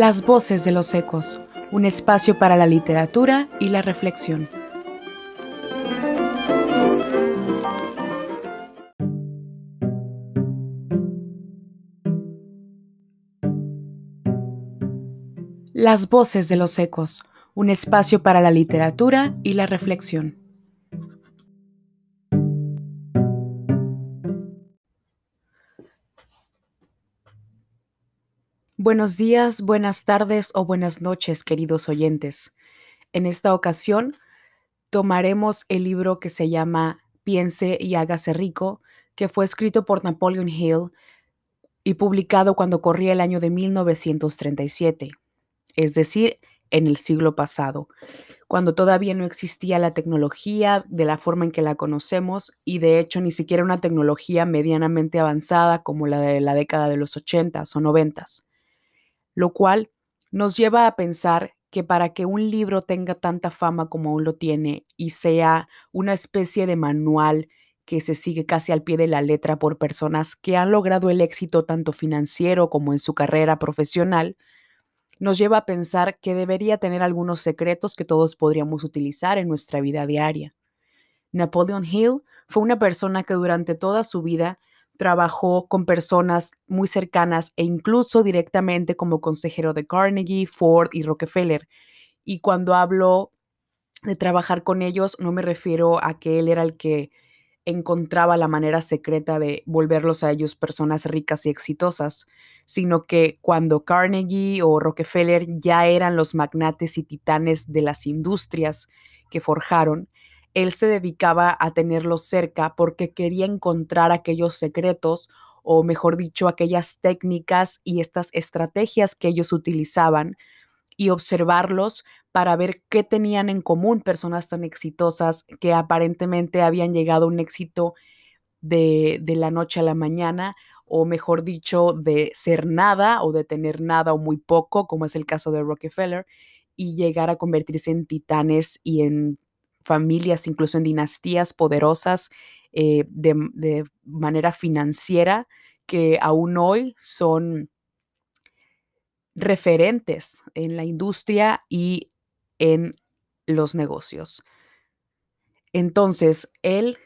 Las voces de los ecos, un espacio para la literatura y la reflexión. Las voces de los ecos, un espacio para la literatura y la reflexión. Buenos días, buenas tardes o buenas noches, queridos oyentes. En esta ocasión tomaremos el libro que se llama Piense y hágase rico, que fue escrito por Napoleon Hill y publicado cuando corría el año de 1937, es decir, en el siglo pasado, cuando todavía no existía la tecnología de la forma en que la conocemos y de hecho ni siquiera una tecnología medianamente avanzada como la de la década de los 80s o 90s lo cual nos lleva a pensar que para que un libro tenga tanta fama como aún lo tiene y sea una especie de manual que se sigue casi al pie de la letra por personas que han logrado el éxito tanto financiero como en su carrera profesional, nos lleva a pensar que debería tener algunos secretos que todos podríamos utilizar en nuestra vida diaria. Napoleon Hill fue una persona que durante toda su vida trabajó con personas muy cercanas e incluso directamente como consejero de Carnegie, Ford y Rockefeller. Y cuando hablo de trabajar con ellos, no me refiero a que él era el que encontraba la manera secreta de volverlos a ellos personas ricas y exitosas, sino que cuando Carnegie o Rockefeller ya eran los magnates y titanes de las industrias que forjaron, él se dedicaba a tenerlos cerca porque quería encontrar aquellos secretos o mejor dicho, aquellas técnicas y estas estrategias que ellos utilizaban y observarlos para ver qué tenían en común personas tan exitosas que aparentemente habían llegado a un éxito de, de, la noche a la mañana, o mejor dicho, de ser nada o de tener nada o muy poco, como es el caso de Rockefeller, y llegar a convertirse en titanes y en familias, incluso en dinastías poderosas eh, de, manera financiera, que aún hoy son referentes en la industria y en los negocios. Entonces, él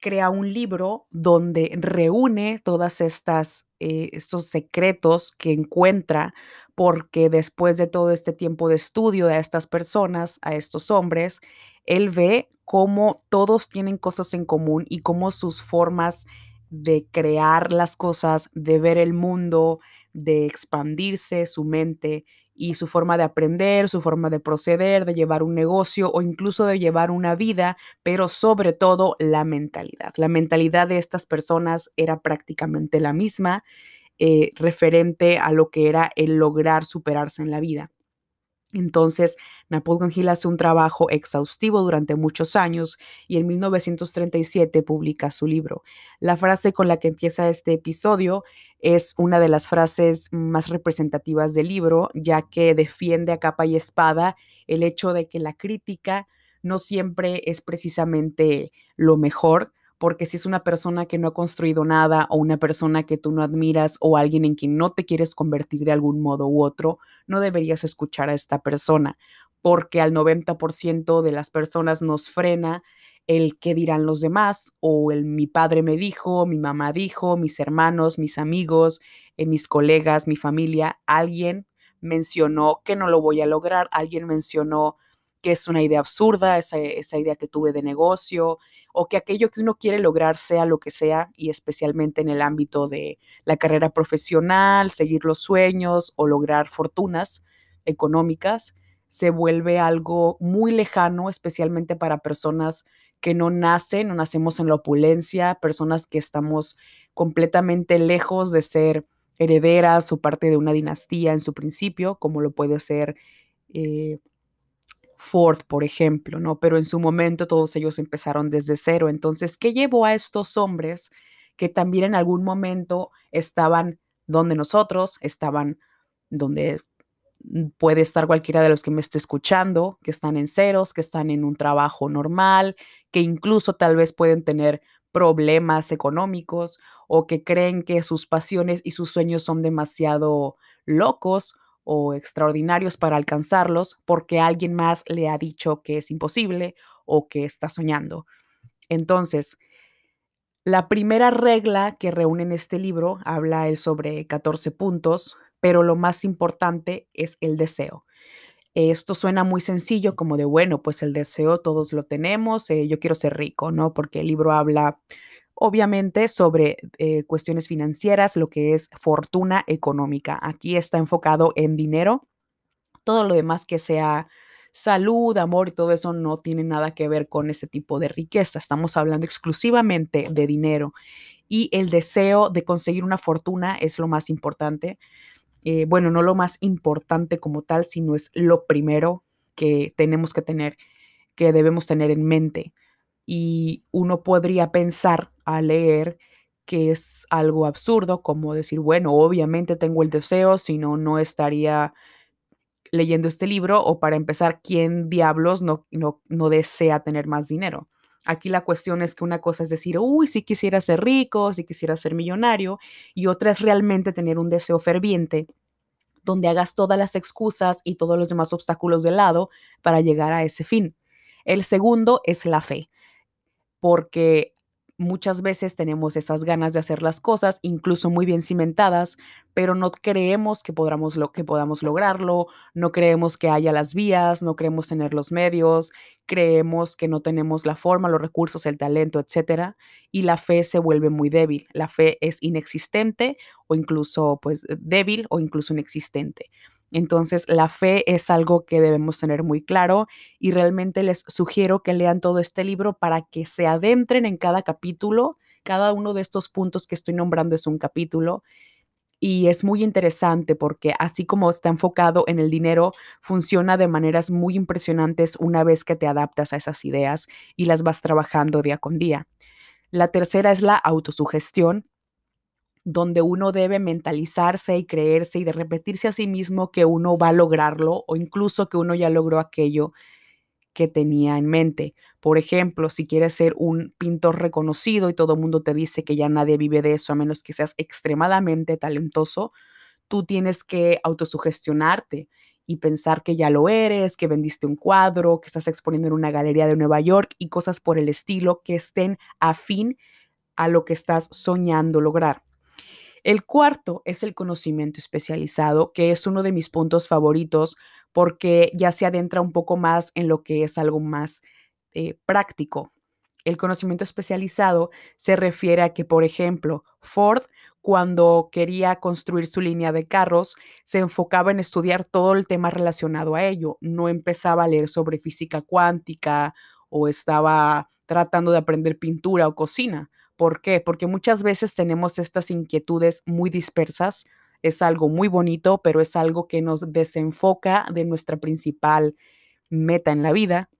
crea un libro donde reúne todas estas eh, estos secretos que encuentra porque después de todo este tiempo de estudio de estas personas, a estos hombres, él ve cómo todos tienen cosas en común y cómo sus formas de crear las cosas, de ver el mundo, de expandirse su mente y su forma de aprender, su forma de proceder, de llevar un negocio o incluso de llevar una vida, pero sobre todo la mentalidad. La mentalidad de estas personas era prácticamente la misma eh, referente a lo que era el lograr superarse en la vida. Entonces, Napoleon Hill hace un trabajo exhaustivo durante muchos años y en 1937 publica su libro. La frase con la que empieza este episodio es una de las frases más representativas del libro, ya que defiende a capa y espada el hecho de que la crítica no siempre es precisamente lo mejor, porque si es una persona que no ha construido nada o una persona que tú no admiras o alguien en quien no te quieres convertir de algún modo u otro, no deberías escuchar a esta persona, porque al 90% de las personas nos frena el qué dirán los demás o el mi padre me dijo, mi mamá dijo, mis hermanos, mis amigos, eh, mis colegas, mi familia, alguien mencionó que no lo voy a lograr, alguien mencionó que es una idea absurda, esa, esa, idea que tuve de negocio, o que aquello que uno quiere lograr sea lo que sea, y especialmente en el ámbito de la carrera profesional, seguir los sueños o lograr fortunas económicas, se vuelve algo muy lejano, especialmente para personas que no nacen, no nacemos en la opulencia, personas que estamos completamente lejos de ser herederas o parte de una dinastía en su principio, como lo puede ser eh, Ford, por ejemplo, ¿no? Pero en su momento todos ellos empezaron desde cero. Entonces, ¿qué llevó a estos hombres que también en algún momento estaban donde nosotros, estaban donde puede estar cualquiera de los que me esté escuchando, que están en ceros, que están en un trabajo normal, que incluso tal vez pueden tener problemas económicos o que creen que sus pasiones y sus sueños son demasiado locos o extraordinarios para alcanzarlos porque alguien más le ha dicho que es imposible o que está soñando. Entonces, la primera regla que reúne en este libro habla sobre 14 puntos, pero lo más importante es el deseo. Esto suena muy sencillo, como de, bueno, pues el deseo todos lo tenemos, eh, yo quiero ser rico, ¿no? Porque el libro habla obviamente sobre eh, cuestiones financieras, lo que es fortuna económica. Aquí está enfocado en dinero. Todo lo demás que sea salud, amor y todo eso no tiene nada que ver con ese tipo de riqueza. Estamos hablando exclusivamente de dinero y el deseo de conseguir una fortuna es lo más importante. Eh, bueno, no lo más importante como tal, sino es lo primero que tenemos que tener, que debemos tener en mente. Y uno podría pensar a leer que es algo absurdo, como decir, bueno, obviamente tengo el deseo, si no, no estaría leyendo este libro, o para empezar, ¿quién diablos no, no, no desea tener más dinero? Aquí la cuestión es que una cosa es decir, uy, si quisiera ser rico, si quisiera ser millonario, y otra es realmente tener un deseo ferviente donde hagas todas las excusas y todos los demás obstáculos de lado para llegar a ese fin. El segundo es la fe, porque muchas veces tenemos esas ganas de hacer las cosas, incluso muy bien cimentadas, pero no creemos que podamos, lo, que podamos lograrlo, no creemos que haya las vías, no creemos tener los medios, creemos que no tenemos la forma, los recursos, el talento, etcétera, y la fe se vuelve muy débil. La fe es inexistente o incluso pues débil o incluso inexistente. Entonces, la fe es algo que debemos tener muy claro y realmente les sugiero que lean todo este libro para que se adentren en cada capítulo. Cada uno de estos puntos que estoy nombrando es un capítulo y es muy interesante porque así como está enfocado en el dinero, funciona de maneras muy impresionantes una vez que te adaptas a esas ideas y las vas trabajando día con día. La tercera es la autosugestión donde uno debe mentalizarse y creerse y de repetirse a sí mismo que uno va a lograrlo o incluso que uno ya logró aquello que tenía en mente. Por ejemplo, si quieres ser un pintor reconocido y todo el mundo te dice que ya nadie vive de eso a menos que seas extremadamente talentoso, tú tienes que autosugestionarte y pensar que ya lo eres, que vendiste un cuadro, que estás exponiendo en una galería de Nueva York y cosas por el estilo que estén afín a lo que estás soñando lograr. El cuarto es el conocimiento especializado, que es uno de mis puntos favoritos porque ya se adentra un poco más en lo que es algo más eh, práctico. El conocimiento especializado se refiere a que, por ejemplo, Ford, cuando quería construir su línea de carros, se enfocaba en estudiar todo el tema relacionado a ello. No empezaba a leer sobre física cuántica o estaba tratando de aprender pintura o cocina. ¿Por qué? Porque muchas veces tenemos estas inquietudes muy dispersas. Es algo muy bonito, pero es algo que nos desenfoca de nuestra principal meta en la vida,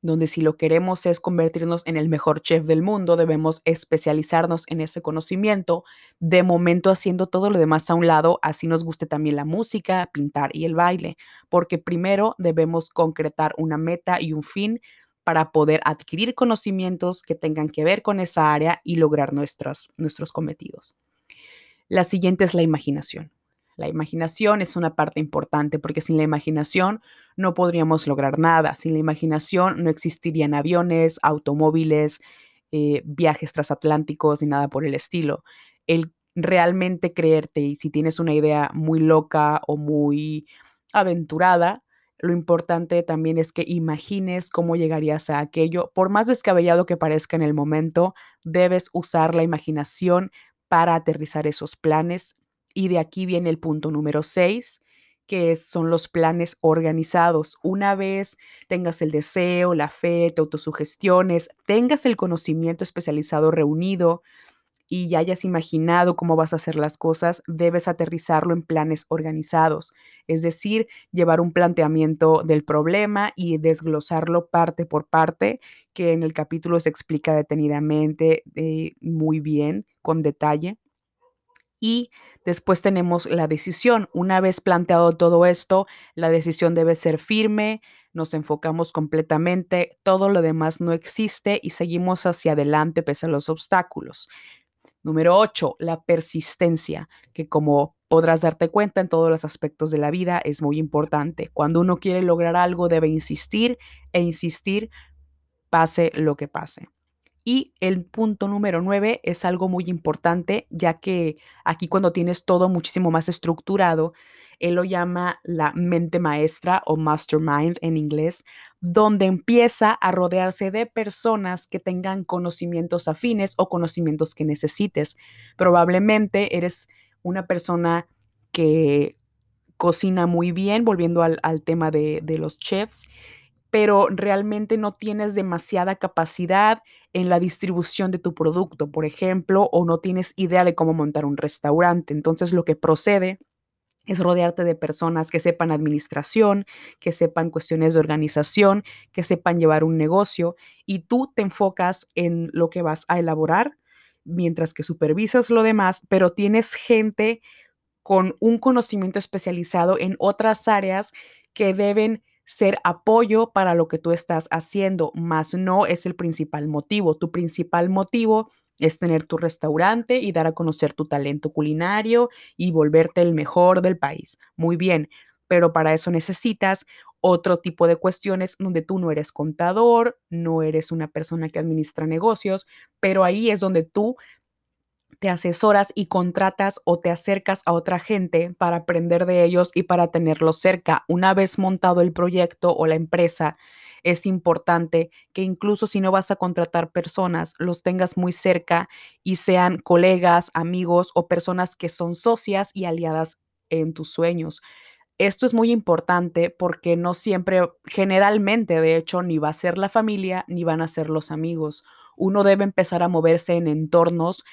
donde si lo queremos es convertirnos en el mejor chef del mundo, debemos especializarnos en ese conocimiento, de momento haciendo todo lo demás a un lado, así nos guste también la música, pintar y el baile, porque primero debemos concretar una meta y un fin para poder adquirir conocimientos que tengan que ver con esa área y lograr nuestros, nuestros cometidos. La siguiente es la imaginación. La imaginación es una parte importante porque sin la imaginación no podríamos lograr nada. Sin la imaginación no existirían aviones, automóviles, eh, viajes transatlánticos ni nada por el estilo. El realmente creerte y si tienes una idea muy loca o muy aventurada, lo importante también es que imagines cómo llegarías a aquello. Por más descabellado que parezca en el momento, debes usar la imaginación para aterrizar esos planes. Y de aquí viene el punto número 6, que son los planes organizados. Una vez tengas el deseo, la fe, te autosugestiones, tengas el conocimiento especializado reunido, y ya hayas imaginado cómo vas a hacer las cosas, debes aterrizarlo en planes organizados, es decir, llevar un planteamiento del problema y desglosarlo parte por parte, que en el capítulo se explica detenidamente, eh, muy bien, con detalle. Y después tenemos la decisión. Una vez planteado todo esto, la decisión debe ser firme, nos enfocamos completamente, todo lo demás no existe y seguimos hacia adelante pese a los obstáculos. Número 8, la persistencia, que como podrás darte cuenta en todos los aspectos de la vida, es muy importante. Cuando uno quiere lograr algo, debe insistir e insistir, pase lo que pase. Y el punto número nueve es algo muy importante, ya que aquí cuando tienes todo muchísimo más estructurado, él lo llama la mente maestra o mastermind en inglés, donde empieza a rodearse de personas que tengan conocimientos afines o conocimientos que necesites. Probablemente eres una persona que cocina muy bien, volviendo al, tema de, de los chefs, pero realmente no tienes demasiada capacidad en la distribución de tu producto, por ejemplo, o no tienes idea de cómo montar un restaurante. Entonces lo que procede es rodearte de personas que sepan administración, que sepan cuestiones de organización, que sepan llevar un negocio y tú te enfocas en lo que vas a elaborar mientras que supervisas lo demás, pero tienes gente con un conocimiento especializado en otras áreas que deben ser apoyo para lo que tú estás haciendo, más no es el principal motivo. Tu principal motivo es tener tu restaurante y dar a conocer tu talento culinario y volverte el mejor del país. Muy bien, pero para eso necesitas otro tipo de cuestiones donde tú no eres contador, no eres una persona que administra negocios, pero ahí es donde tú te asesoras y contratas o te acercas a otra gente para aprender de ellos y para tenerlos cerca. Una vez montado el proyecto o la empresa, es importante que incluso si no vas a contratar personas, los tengas muy cerca y sean colegas, amigos o personas que son socias y aliadas en tus sueños. Esto es muy importante porque no siempre, generalmente, de hecho, ni va a ser la familia ni van a ser los amigos. Uno debe empezar a moverse en entornos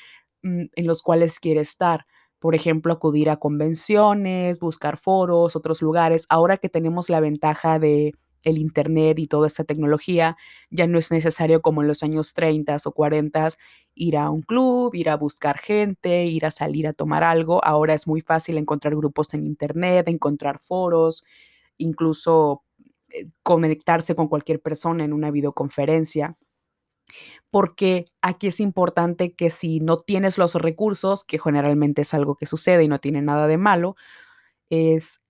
en los cuales quiere estar. Por ejemplo, acudir a convenciones, buscar foros, otros lugares. Ahora que tenemos la ventaja de el Internet y toda esta tecnología, ya no es necesario como en los años 30 o 40 ir a un club, ir a buscar gente, ir a salir a tomar algo. Ahora es muy fácil encontrar grupos en Internet, encontrar foros, incluso eh, conectarse con cualquier persona en una videoconferencia porque aquí es importante que si no tienes los recursos, que generalmente es algo que sucede y no tiene nada de malo, es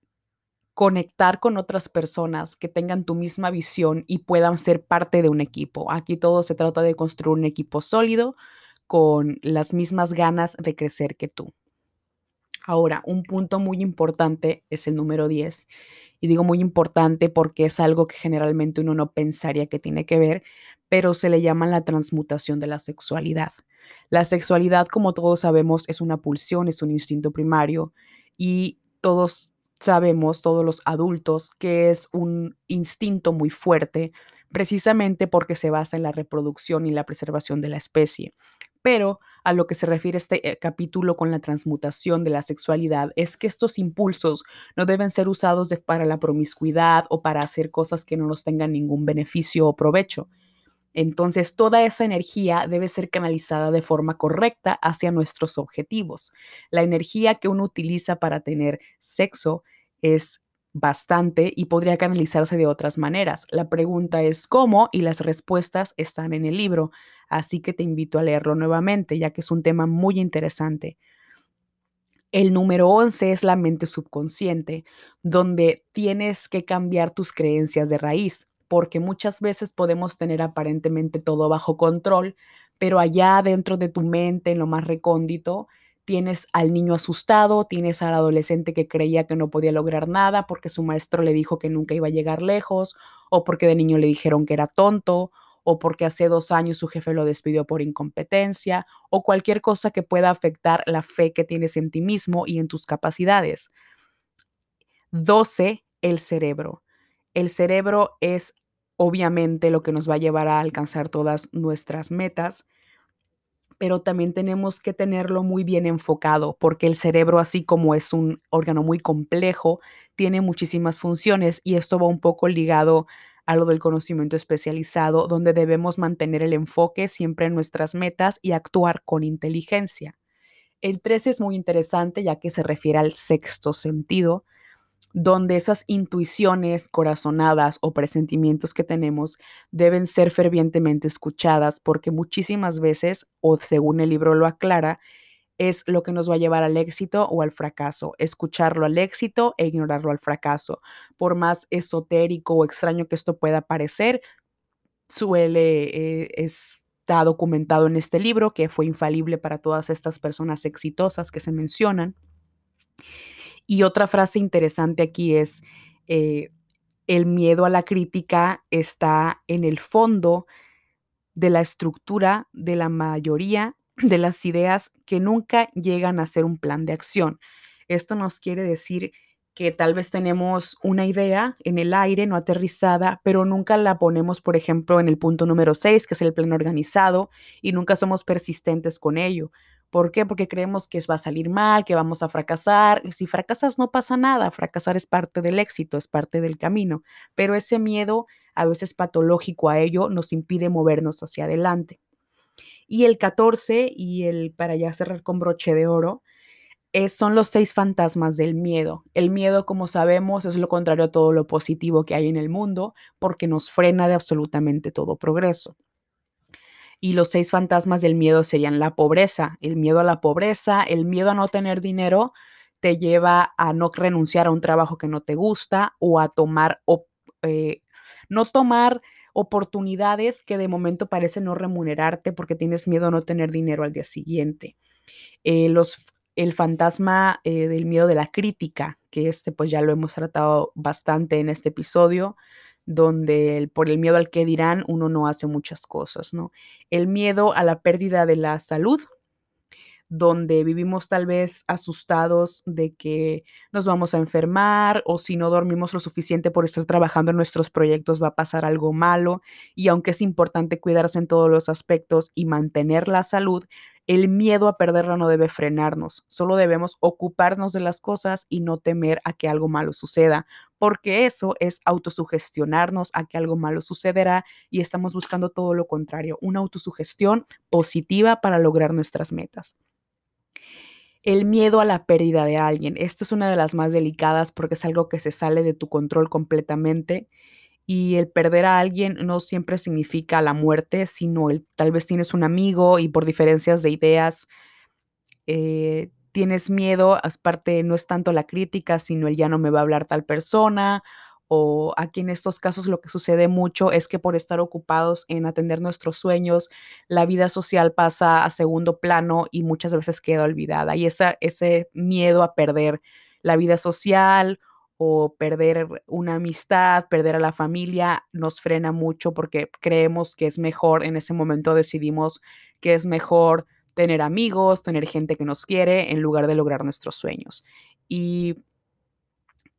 conectar con otras personas que tengan tu misma visión y puedan ser parte de un equipo. Aquí todo se trata de construir un equipo sólido con las mismas ganas de crecer que tú. Ahora, un punto muy importante es el número 10. Y digo muy importante porque es algo que generalmente uno no pensaría que tiene que ver, pero se le llama la transmutación de la sexualidad. La sexualidad, como todos sabemos, es una pulsión, es un instinto primario y todos sabemos, todos los adultos, que es un instinto muy fuerte, precisamente porque se basa en la reproducción y la preservación de la especie. Pero a lo que se refiere este eh, capítulo con la transmutación de la sexualidad es que estos impulsos no deben ser usados para la promiscuidad o para hacer cosas que no nos tengan ningún beneficio o provecho. Entonces, toda esa energía debe ser canalizada de forma correcta hacia nuestros objetivos. La energía que uno utiliza para tener sexo es bastante y podría canalizarse de otras maneras. La pregunta es cómo y las respuestas están en el libro, así que te invito a leerlo nuevamente, ya que es un tema muy interesante. El número 11 es la mente subconsciente, donde tienes que cambiar tus creencias de raíz, porque muchas veces podemos tener aparentemente todo bajo control, pero allá dentro de tu mente, en lo más recóndito, tienes al niño asustado, tienes al adolescente que creía que no podía lograr nada porque su maestro le dijo que nunca iba a llegar lejos, o porque de niño le dijeron que era tonto, o porque hace dos años su jefe lo despidió por incompetencia, o cualquier cosa que pueda afectar la fe que tienes en ti mismo y en tus capacidades. 12. El cerebro. El cerebro es obviamente lo que nos va a llevar a alcanzar todas nuestras metas pero también tenemos que tenerlo muy bien enfocado, porque el cerebro, así como es un órgano muy complejo, tiene muchísimas funciones y esto va un poco ligado a lo del conocimiento especializado, donde debemos mantener el enfoque siempre en nuestras metas y actuar con inteligencia. El 13 es muy interesante ya que se refiere al sexto sentido, donde esas intuiciones corazonadas o presentimientos que tenemos deben ser fervientemente escuchadas porque muchísimas veces, o según el libro lo aclara, es lo que nos va a llevar al éxito o al fracaso. Escucharlo al éxito e ignorarlo al fracaso. Por más esotérico o extraño que esto pueda parecer, suele, eh, está documentado en este libro que fue infalible para todas estas personas exitosas que se mencionan. Y otra frase interesante aquí es, eh, el miedo a la crítica está en el fondo de la estructura de la mayoría de las ideas que nunca llegan a ser un plan de acción. Esto nos quiere decir que tal vez tenemos una idea en el aire, no aterrizada, pero nunca la ponemos, por ejemplo, en el punto número 6, que es el plan organizado, y nunca somos persistentes con ello. ¿Por qué? Porque creemos que va a salir mal, que vamos a fracasar. Si fracasas no pasa nada, fracasar es parte del éxito, es parte del camino, pero ese miedo, a veces patológico a ello, nos impide movernos hacia adelante. Y el 14, y el para ya cerrar con broche de oro, son los seis fantasmas del miedo. El miedo, como sabemos, es lo contrario a todo lo positivo que hay en el mundo porque nos frena de absolutamente todo progreso. Y los seis fantasmas del miedo serían la pobreza, el miedo a la pobreza, el miedo a no tener dinero te lleva a no renunciar a un trabajo que no te gusta o a tomar, eh, no tomar oportunidades que de momento parecen no remunerarte porque tienes miedo a no tener dinero al día siguiente. Eh, los, el fantasma eh, del miedo de la crítica, que este pues ya lo hemos tratado bastante en este episodio, donde por el miedo al que dirán uno no hace muchas cosas, ¿no? El miedo a la pérdida de la salud, donde vivimos tal vez asustados de que nos vamos a enfermar o si no dormimos lo suficiente por estar trabajando en nuestros proyectos va a pasar algo malo y aunque es importante cuidarse en todos los aspectos y mantener la salud, el miedo a perderla no debe frenarnos, solo debemos ocuparnos de las cosas y no temer a que algo malo suceda, porque eso es autosugestionarnos a que algo malo sucederá y estamos buscando todo lo contrario, una autosugestión positiva para lograr nuestras metas. El miedo a la pérdida de alguien. Esta es una de las más delicadas porque es algo que se sale de tu control completamente y el perder a alguien no siempre significa la muerte, sino el tal vez tienes un amigo y por diferencias de ideas eh, tienes miedo, aparte no es tanto la crítica, sino el ya no me va a hablar tal persona, o aquí en estos casos lo que sucede mucho es que por estar ocupados en atender nuestros sueños, la vida social pasa a segundo plano y muchas veces queda olvidada. Y esa, ese miedo a perder la vida social o perder una amistad, perder a la familia, nos frena mucho porque creemos que es mejor, en ese momento decidimos que es mejor tener amigos, tener gente que nos quiere, en lugar de lograr nuestros sueños. Y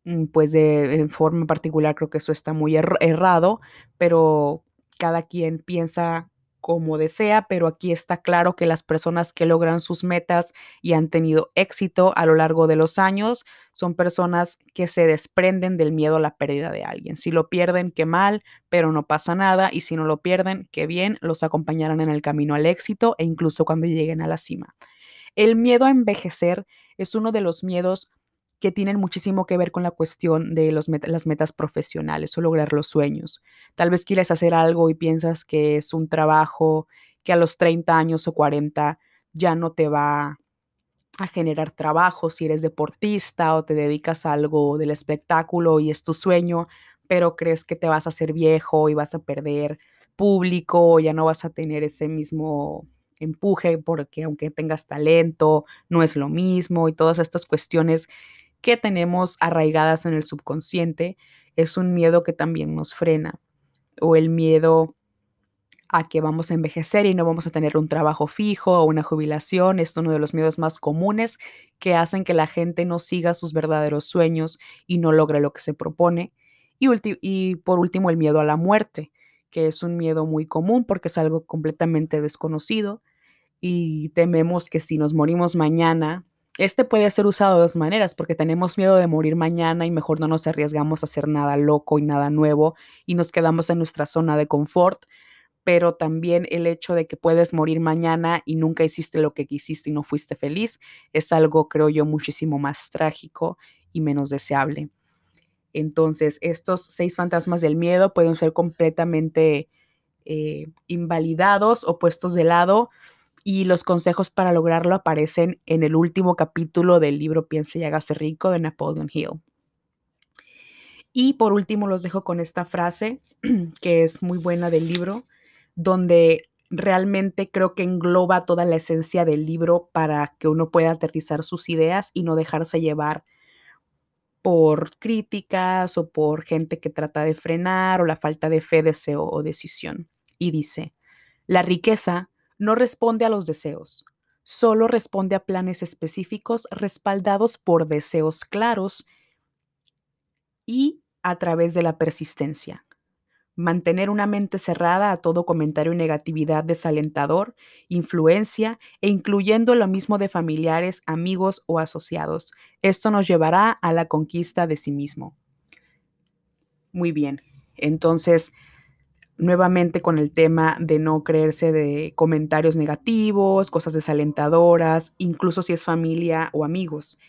mm, pues de forma particular creo que eso está muy errado, pero cada quien piensa como desea, pero aquí está claro que las personas que logran sus metas y han tenido éxito a lo largo de los años son personas que se desprenden del miedo a la pérdida de alguien. Si lo pierden, qué mal, pero no pasa nada, y si no lo pierden, qué bien, los acompañarán en el camino al éxito e incluso cuando lleguen a la cima. El miedo a envejecer es uno de los miedos que tienen muchísimo que ver con la cuestión de los las metas profesionales o lograr los sueños. Tal vez quieres hacer algo y piensas que es un trabajo que a los 30 años o 40 ya no te va a generar trabajo si eres deportista o te dedicas a algo del espectáculo y es tu sueño, pero crees que te vas a hacer viejo y vas a perder público, o ya no vas a tener ese mismo empuje porque aunque tengas talento, no es lo mismo y todas estas cuestiones que tenemos arraigadas en el subconsciente, es un miedo que también nos frena. O el miedo a que vamos a envejecer y no vamos a tener un trabajo fijo o una jubilación. Es uno de los miedos más comunes que hacen que la gente no siga sus verdaderos sueños y no logre lo que se propone. Y, y por último, el miedo a la muerte, que es un miedo muy común porque es algo completamente desconocido y tememos que si nos morimos mañana este puede ser usado de dos maneras, porque tenemos miedo de morir mañana y mejor no nos arriesgamos a hacer nada loco y nada nuevo y nos quedamos en nuestra zona de confort, pero también el hecho de que puedes morir mañana y nunca hiciste lo que quisiste y no fuiste feliz es algo, creo yo, muchísimo más trágico y menos deseable. Entonces, estos seis fantasmas del miedo pueden ser completamente eh, invalidados o puestos de lado y los consejos para lograrlo aparecen en el último capítulo del libro Piense y hágase rico de Napoleon Hill. Y por último los dejo con esta frase que es muy buena del libro, donde realmente creo que engloba toda la esencia del libro para que uno pueda aterrizar sus ideas y no dejarse llevar por críticas o por gente que trata de frenar o la falta de fe, deseo o decisión. Y dice, la riqueza no responde a los deseos, solo responde a planes específicos respaldados por deseos claros y a través de la persistencia. Mantener una mente cerrada a todo comentario y negatividad desalentador, influencia e incluyendo lo mismo de familiares, amigos o asociados. Esto nos llevará a la conquista de sí mismo. Muy bien, entonces nuevamente con el tema de no creerse de comentarios negativos, cosas desalentadoras, incluso si es familia o amigos.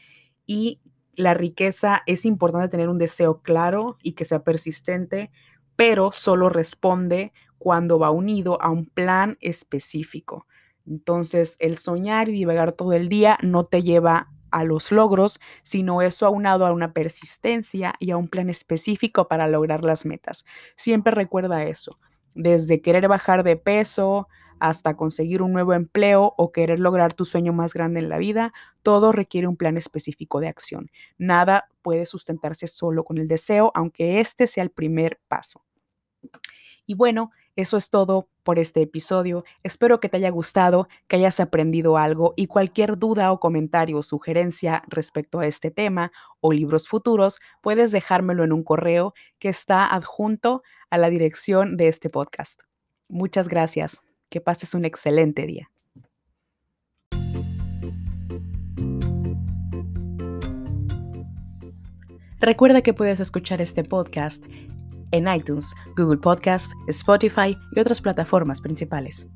Y la riqueza es importante tener un deseo claro y que sea persistente pero solo responde cuando va unido a un plan específico. Entonces, el soñar y divagar todo el día no te lleva a los logros, sino eso aunado a una persistencia y a un plan específico para lograr las metas. Siempre recuerda eso, desde querer bajar de peso hasta conseguir un nuevo empleo o querer lograr tu sueño más grande en la vida, todo requiere un plan específico de acción. Nada puede sustentarse solo con el deseo, aunque este sea el primer paso. Y bueno, eso es todo por este episodio. Espero que te haya gustado, que hayas aprendido algo y cualquier duda o comentario o sugerencia respecto a este tema o libros futuros, puedes dejármelo en un correo que está adjunto a la dirección de este podcast. Muchas gracias. Que pases un excelente día. Recuerda que puedes escuchar este podcast en iTunes, Google Podcast, Spotify y otras plataformas principales.